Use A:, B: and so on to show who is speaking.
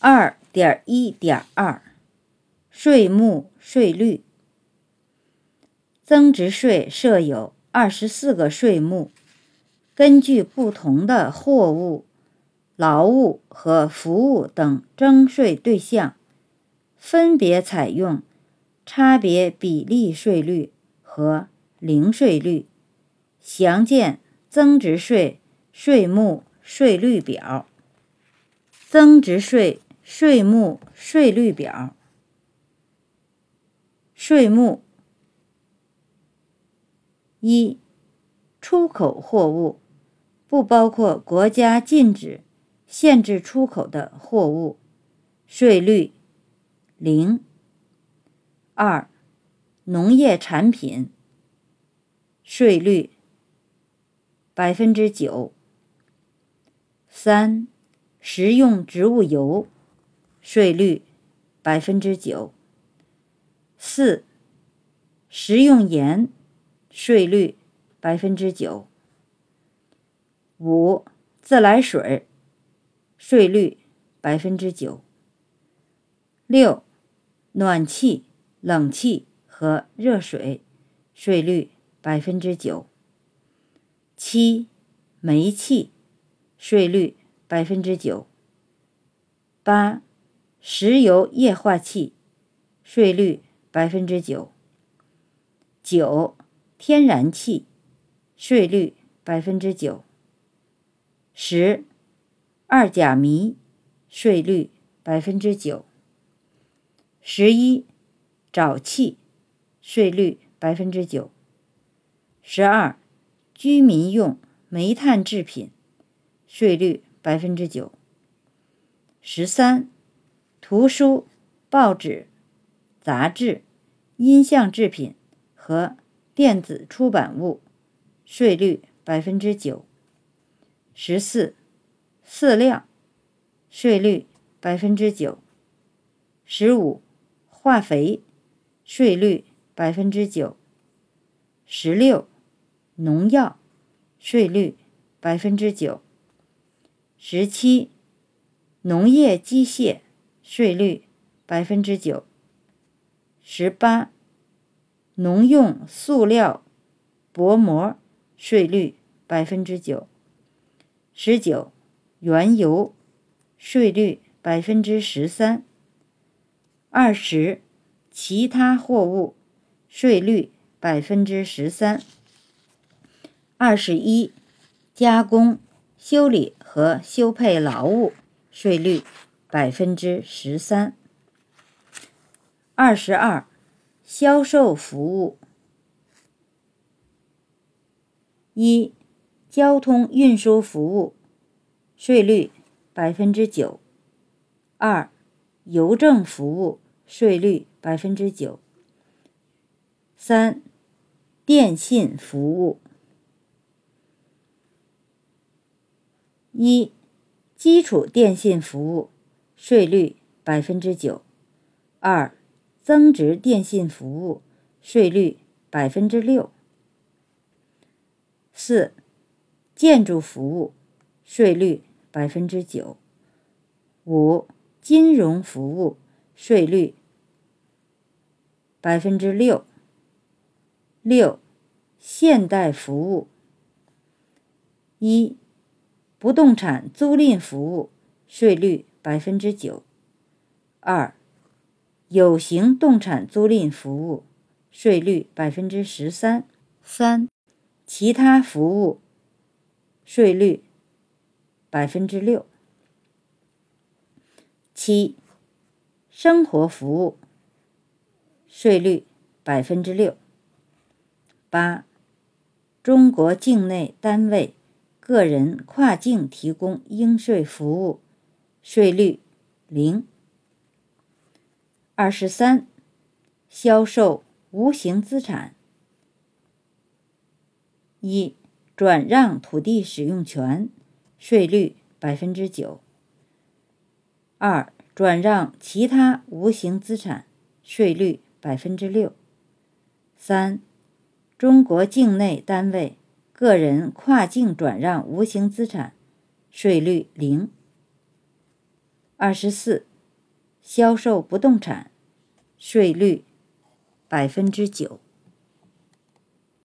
A: 二点一点二，税目税率。增值税设有二十四个税目，根据不同的货物、劳务和服务等征税对象，分别采用差别比例税率和零税率。详见增值税税目税率表。增值税。税目税率表。税目一，出口货物不包括国家禁止、限制出口的货物，税率零。二，农业产品，税率百分之九。三，食用植物油。税率百分之九。四、食用盐，税率百分之九。五、自来水，税率百分之九。六、暖气、冷气和热水，税率百分之九。七、煤气，税率百分之九。八。石油液化气，税率百分之九。九，天然气，税率百分之九。十，二甲醚，税率百分之九。十一，沼气，税率百分之九。十二，居民用煤炭制品，税率百分之九。十三。图书、报纸、杂志、音像制品和电子出版物，税率百分之九。十四，饲料，税率百分之九。十五，化肥，税率百分之九。十六，农药，税率百分之九。十七，农业机械。税率百分之九。十八，农用塑料薄膜，税率百分之九。十九，原油，税率百分之十三。二十，其他货物，税率百分之十三。二十一，加工、修理和修配劳务，税率。百分之十三。二十二，销售服务。一，交通运输服务，税率百分之九。二，邮政服务，税率百分之九。三，电信服务。一，基础电信服务。税率百分之九，二，增值电信服务税率百分之六，四，建筑服务税率百分之九，五，金融服务税率百分之六，六，现代服务。一，不动产租赁服务税率。百分之九，二，有形动产租赁服务税率百分之十三，三，其他服务税率百分之六，七，生活服务税率百分之六，八，中国境内单位、个人跨境提供应税服务。税率零。二十三，销售无形资产：一、转让土地使用权，税率百分之九；二、转让其他无形资产，税率百分之六；三、中国境内单位、个人跨境转让无形资产，税率零。二十四，销售不动产，税率百分之九。